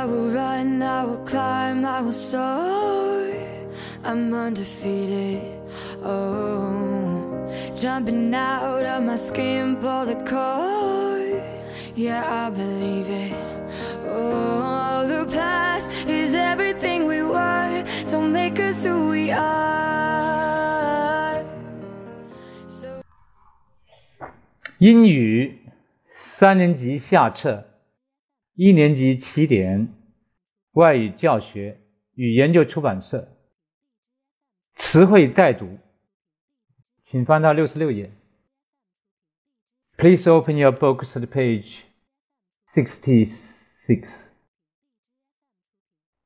I will run, I will climb, I will soar. I'm undefeated. Oh, jumping out of my skin, pull the cord. Yeah, I believe it. Oh, the past is everything we were. Don't make us who we are. So 英语三年级下册， 一年级起点，外语教学与研究出版社。词汇带读，请翻到六十六页。Please open your books at page sixty-six.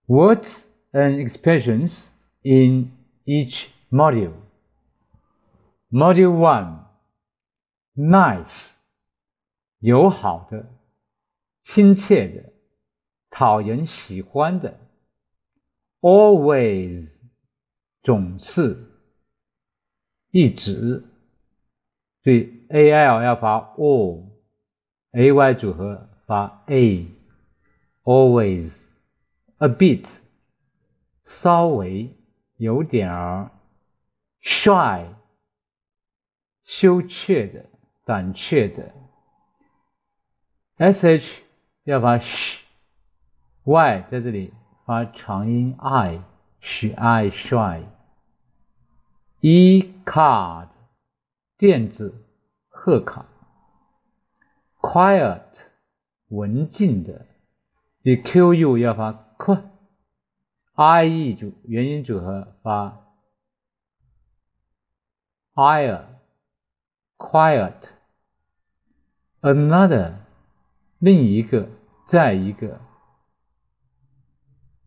Words and expressions in each module. Module one. Nice. 友好的、 亲切的、讨人喜欢的，always 总是、一直，所以 a l 要发 o，a y 组合发 a，always，a bit 稍微、有点儿，shy 羞怯的、胆怯的。sh 要发 sh，y 在这里发长音 i，sh i shy，e card 电子贺卡，quiet 文静的，以 qu 要发 q，ie 组元音组合发 i，quiet，another。另一个，再一个，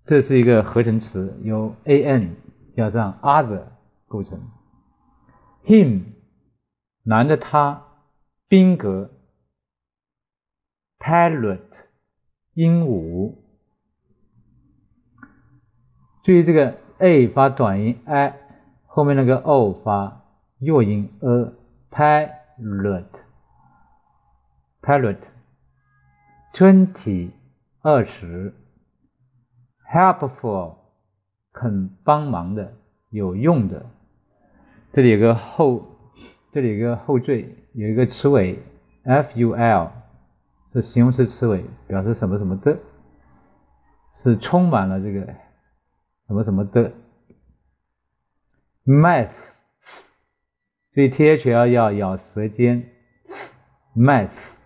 这是一个合成词，由 a n 加上 other 构成。him 男的他，宾格。parrot 鹦鹉。注意这个 a 发短音 i，后面那个 o 发弱音 a parrot parrot。Twenty 二十，helpful 肯帮忙的，有用的。这里有个后，这里有个后缀，有一个词尾 ful 是形容词词尾，表示什么什么的，是充满了这个什么什么的。math 所以 th 要咬舌尖，math。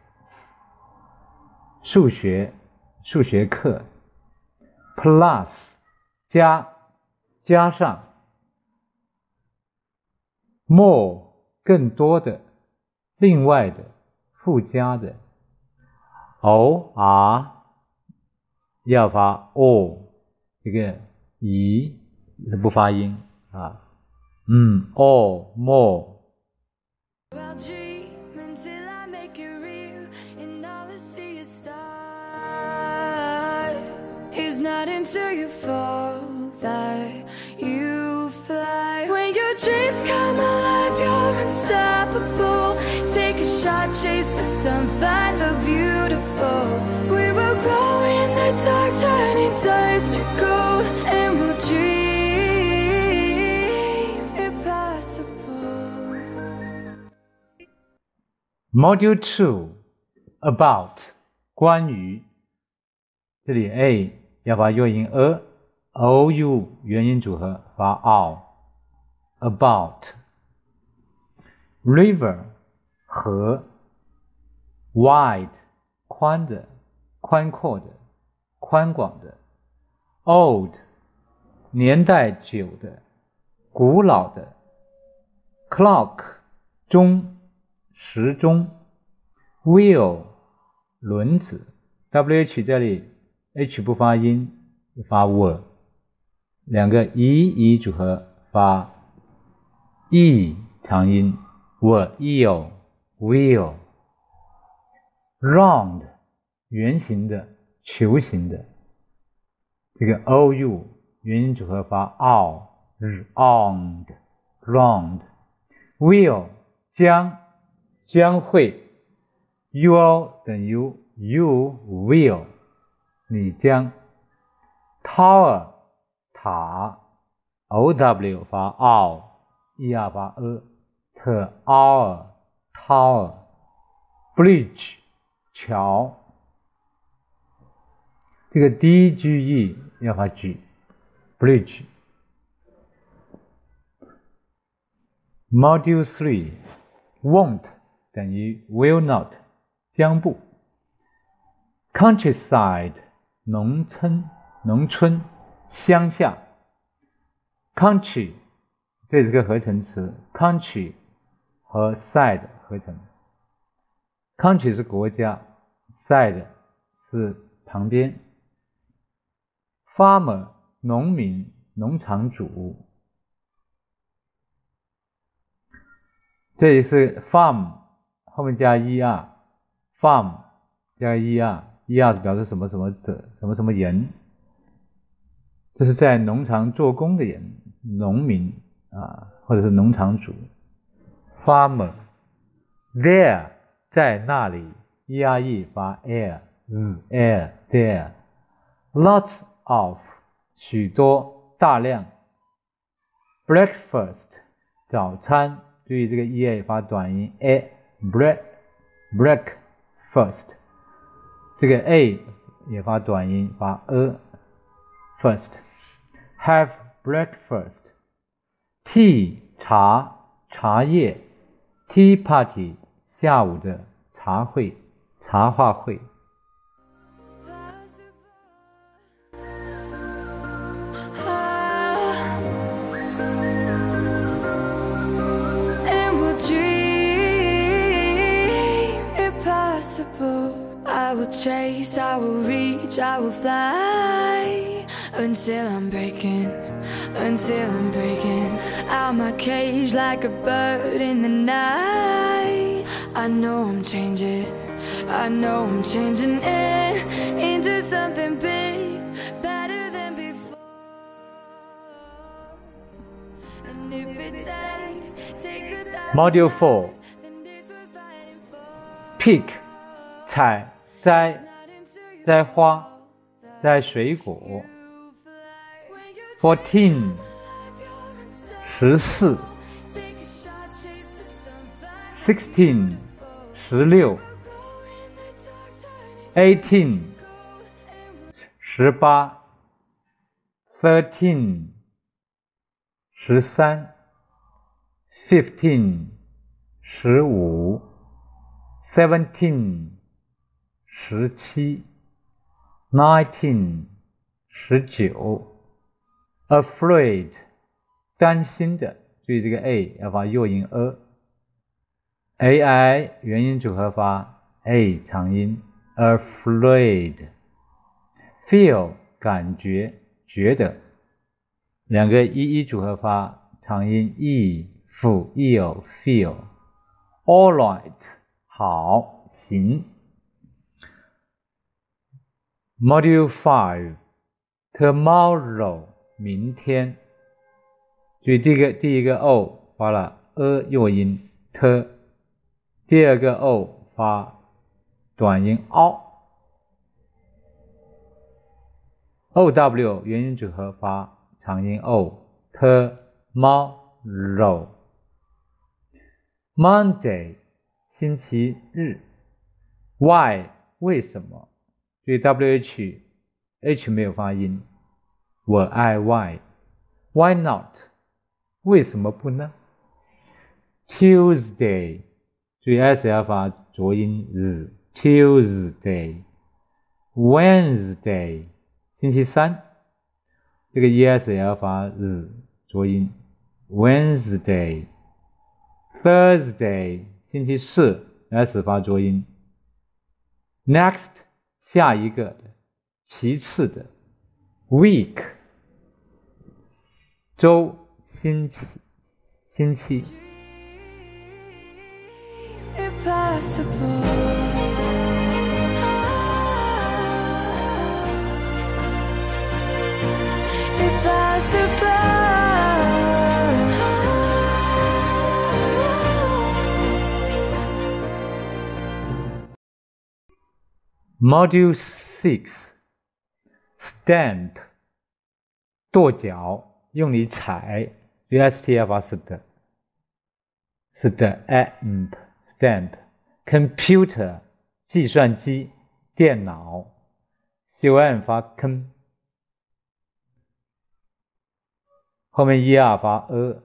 数学，数学课，plus 加加上，more 更多的，另外的，附加的，or 要发 o 这个咦不发音啊，嗯，or more。until you fall that you fly. When your dreams come alive, you're unstoppable. Take a shot, chase the sun, find the beautiful. We will glow in the dark, turning dust to gold, and we'll dream impossible. Module Two About 关于这里 A 要发弱音 a，o u 元音组合发 o，about，river 河，wide 宽的、宽阔的、宽广的，old 年代久的、古老的，clock 钟、时钟，wheel 轮子，wh 这里。H 不发音，发 w，两个 e e 组合发 e 长音 w，eel will。Round 圆形的、球形的，这个 o u 元音组合发 o round round will 将将会 You 等于 you will。你将 tower 塔，o w 发 o，e r 发 e，t our tower bridge 桥，这个 d g e 要发 g bridge。Module three won't 等于 will not 将不。Countryside 农村农村乡下。Country 这是个合成词，country 和 side 合成。Country 是国家，side 是旁边。Farmer 农民农场主。这里是 farm 后面加 er，farm 加 er 是表示什么什么者，什么什么人，这是在农场做工的人，农民啊，或者是农场主，farmer，there 在那里，ere 发 air，嗯，air there。lots of 许多大量，breakfast 早餐。注意这个 e-a 发短音 a，break，breakfast，这个 a 也发短音发 a，first，have breakfast，tea 茶茶叶，tea party 下午的茶会茶话会。Chase, I will reach, I will fly until I'm breaking, until I'm breaking out my cage like a bird in the night. I know I'm changing, I know I'm changing it into something big, better than before. And if it takes, takes Module 4 Peak 采摘摘花，摘水果。Fourteen，十四。Sixteen，十六。Eighteen，十八。Thirteen，十三。Fifteen，十五。Seventeen。 十七，nineteen，十九，afraid，担心的，注意这个 a 要发弱音 a，a i 元音组合发 a 长音，afraid，feel 感觉觉得，两个 e e 组合发长音 e feel feel，all right，好，行。Module Five Tomorrow 明天，注意第一个第一个 o 发了 a 弱音 t，第二个 o 发短音 o，o w 元音组合发长音 o tomorrow Monday 星期日，Why 为什么？注意 w h h 没有发音，我爱 y，why not 为什么不呢？Tuesday 注意 s 要发浊音日 Tuesday Wednesday 星期三这个 e s 也要发日浊音 Wednesday Thursday 星期四 s 发浊音 Next 下一个的，其次的，week，周，星期，星期。Module 6 Stamp 跺脚，用力踩，st 发 st，stamp，stamp，computer，计算机，电脑，con 发 con，后面 er 发 a，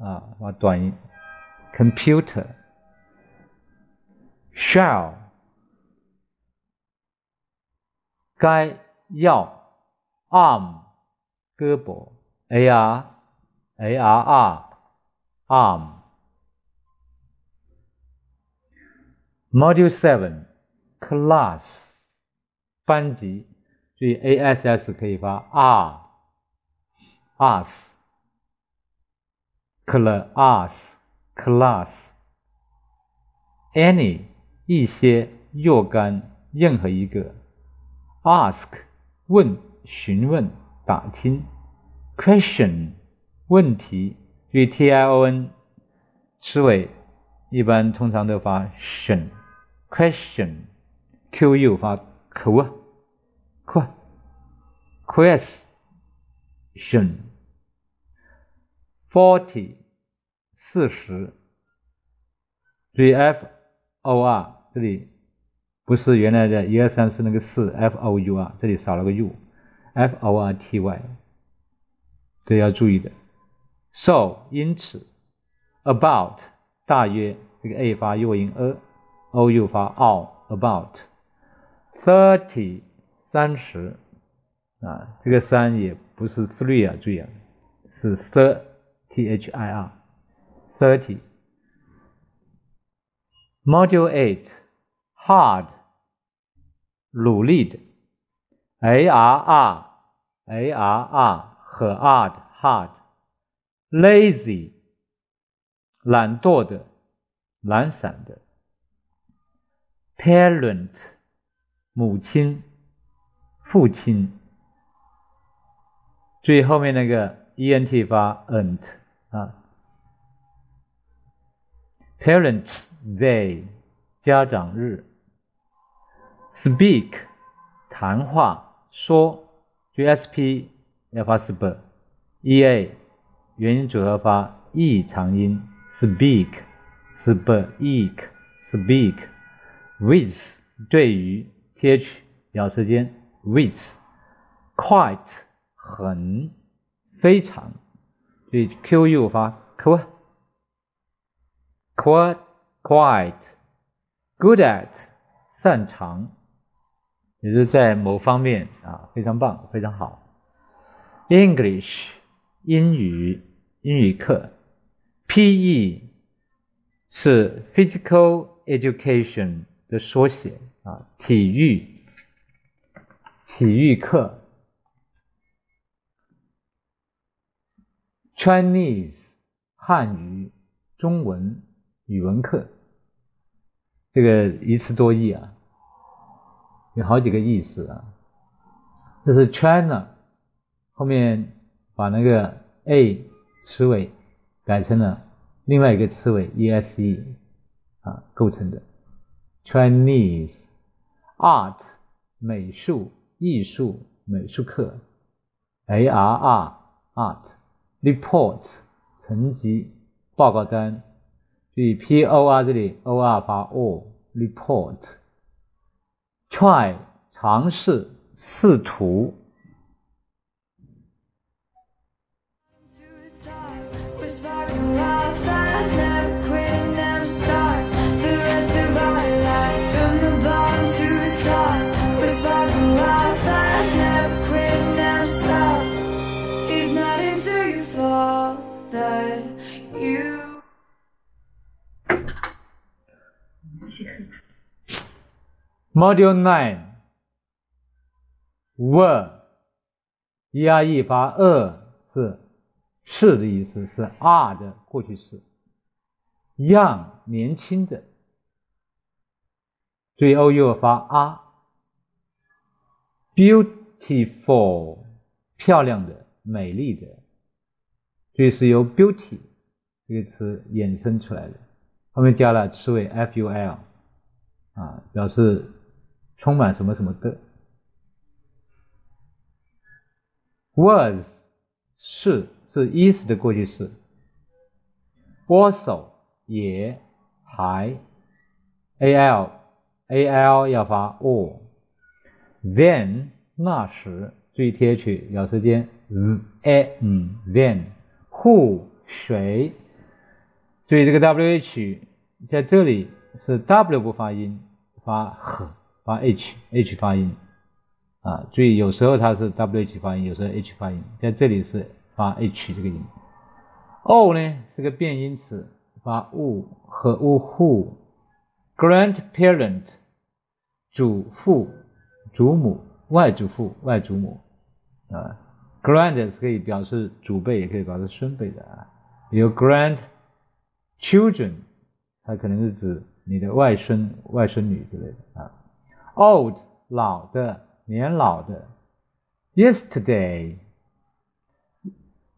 啊，发短音，computer，shall， 该要，arm。胳膊，a r a r arm。Module Seven Class 班级，注意 a s s 可以发 r，us，class，class，any 一些若干任何一个，ask 问询问。打听，question 问题，对 t i o n 词尾一般通常都发 tion，question，q u 发 q，q，question，forty 四十，对 f o r 这里不是原来的一二三四那个四 f o u 啊，这里少了个 u。f o r t y，这要注意的。so 因此，about 大约这个 a 发弱音 a，o u 发 o，about thirty 三十啊，这个三也不是 three 啊，注意啊，是 thir t h i r thirty。Module eight hard 努力的。A R R A R R 和 hard hard lazy 懒惰的懒散的 parent 母亲父亲注意后面那个 e n t 发 ent 啊 parents day 家长日 speak 谈话。说，G S P 要发 sp，E A 元音组合发 e 长音，speak，speak，speak，with 对于 T H 咬舌尖，with，quite 很非常，所以 Q U 发 q，quite，quite，good at 擅长。也是在某方面啊非常棒，非常好。English 英语英语课，P.E. 是 Physical Education 的缩写啊，体育体育课。Chinese 汉语中文语文课，这个一词多义啊。有好几个意思啊，这是 China 后面把那个 a 词尾改成了另外一个词尾 ese 啊构成的。Chinese art 美术艺术美术课。Arr art report 成绩报告单，注意 por 这里 or 发 o report。Try 尝试试图。Module Nine were，e r e 发 e 是是的意思，是 are 的过去式。young 年轻的，注意 o u 发 r。beautiful 漂亮的、美丽的，这是由 beauty 这个词衍生出来的，后面加了词尾 f u l 啊，表示。充满什么什么的，was 是是 is 的过去式。also 也还 al al 要发 o。then 那时注意 th 咬舌尖 z 嗯 then who 谁注意这个 wh 在这里是 w 不发音发 h 发 h h 发音啊注意有时候它是 wh 发音有时候 h 发音在这里是发 h 这个音 o 呢是个变音词发 u 和 u who grandparent 祖父祖母外祖父外祖母啊，grand 是可以表示祖辈，也可以表示孙辈的啊。有 grandchildren，它可能是指你的外孙、外孙女之类的啊。old 老的、年老的。yesterday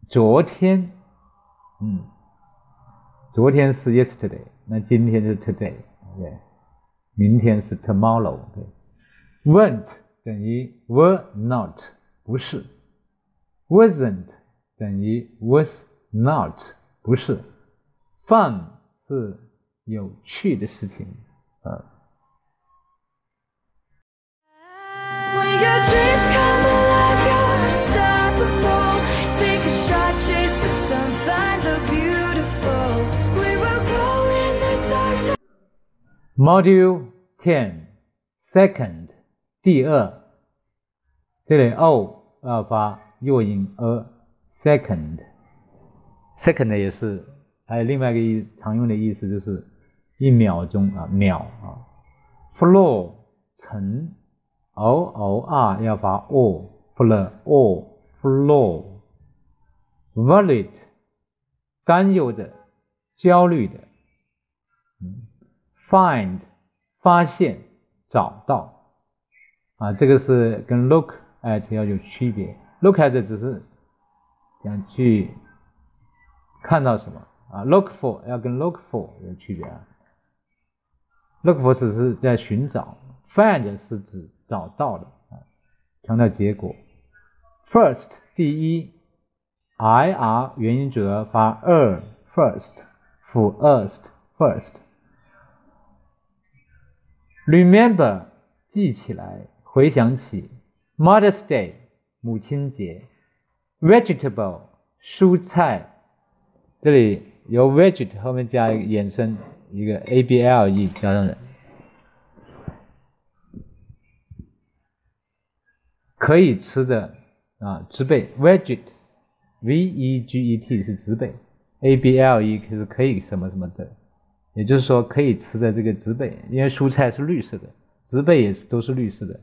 昨天，嗯，昨天是 yesterday，那今天是 today，对，明天是 tomorrow，对。weren't 等于 were not 不是，wasn't 等于 was not 不是，fun 是有趣的事情啊。 Module Ten Second 第二，这里 o 要发弱音 a，second，second 也是，还有另外一个意常用的意思就是一秒钟啊秒啊。floor 层 ，o o r 要发 o，floor o floor。worried 担忧的，焦虑的。嗯，find 发现，找到。啊，这个是跟 look at 要有区别，look at 只是想去看到什么啊，look for 要跟 look for 有区别啊，look for 只是在寻找，find 是指找到的啊，强调结果。First 第一，I R 元音组合发 er，first 辅 first first。Remember 记起来。回想起 Mother's Day 母亲节，vegetable 蔬菜，这里由 veget 后面加一个衍生一个 a b l e 加上的，可以吃的啊植被 veget v e g e t 是植被 a b l e 是可以什么什么的，也就是说可以吃的这个植被，因为蔬菜是绿色的，植被也是都是绿色的。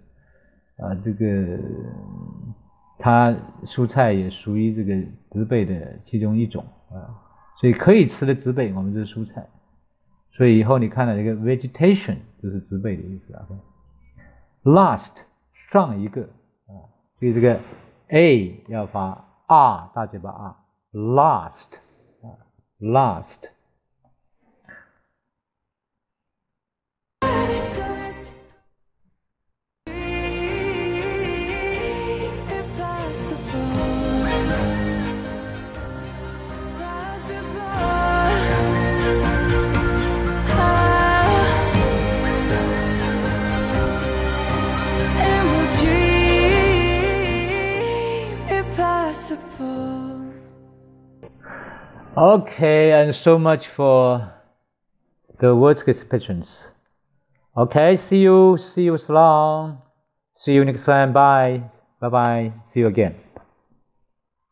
啊，这个它蔬菜也属于这个植被的其中一种啊，所以可以吃的植被，我们就是蔬菜。所以以后你看到这个 vegetation 就是植被的意思啊。Last 上一个，所以这个 a 要发 r 大嘴巴 r，last 啊，last。Okay, and so much for the words expressions. Okay, see you, see you so long. See you next time. Bye. Bye bye. See you again.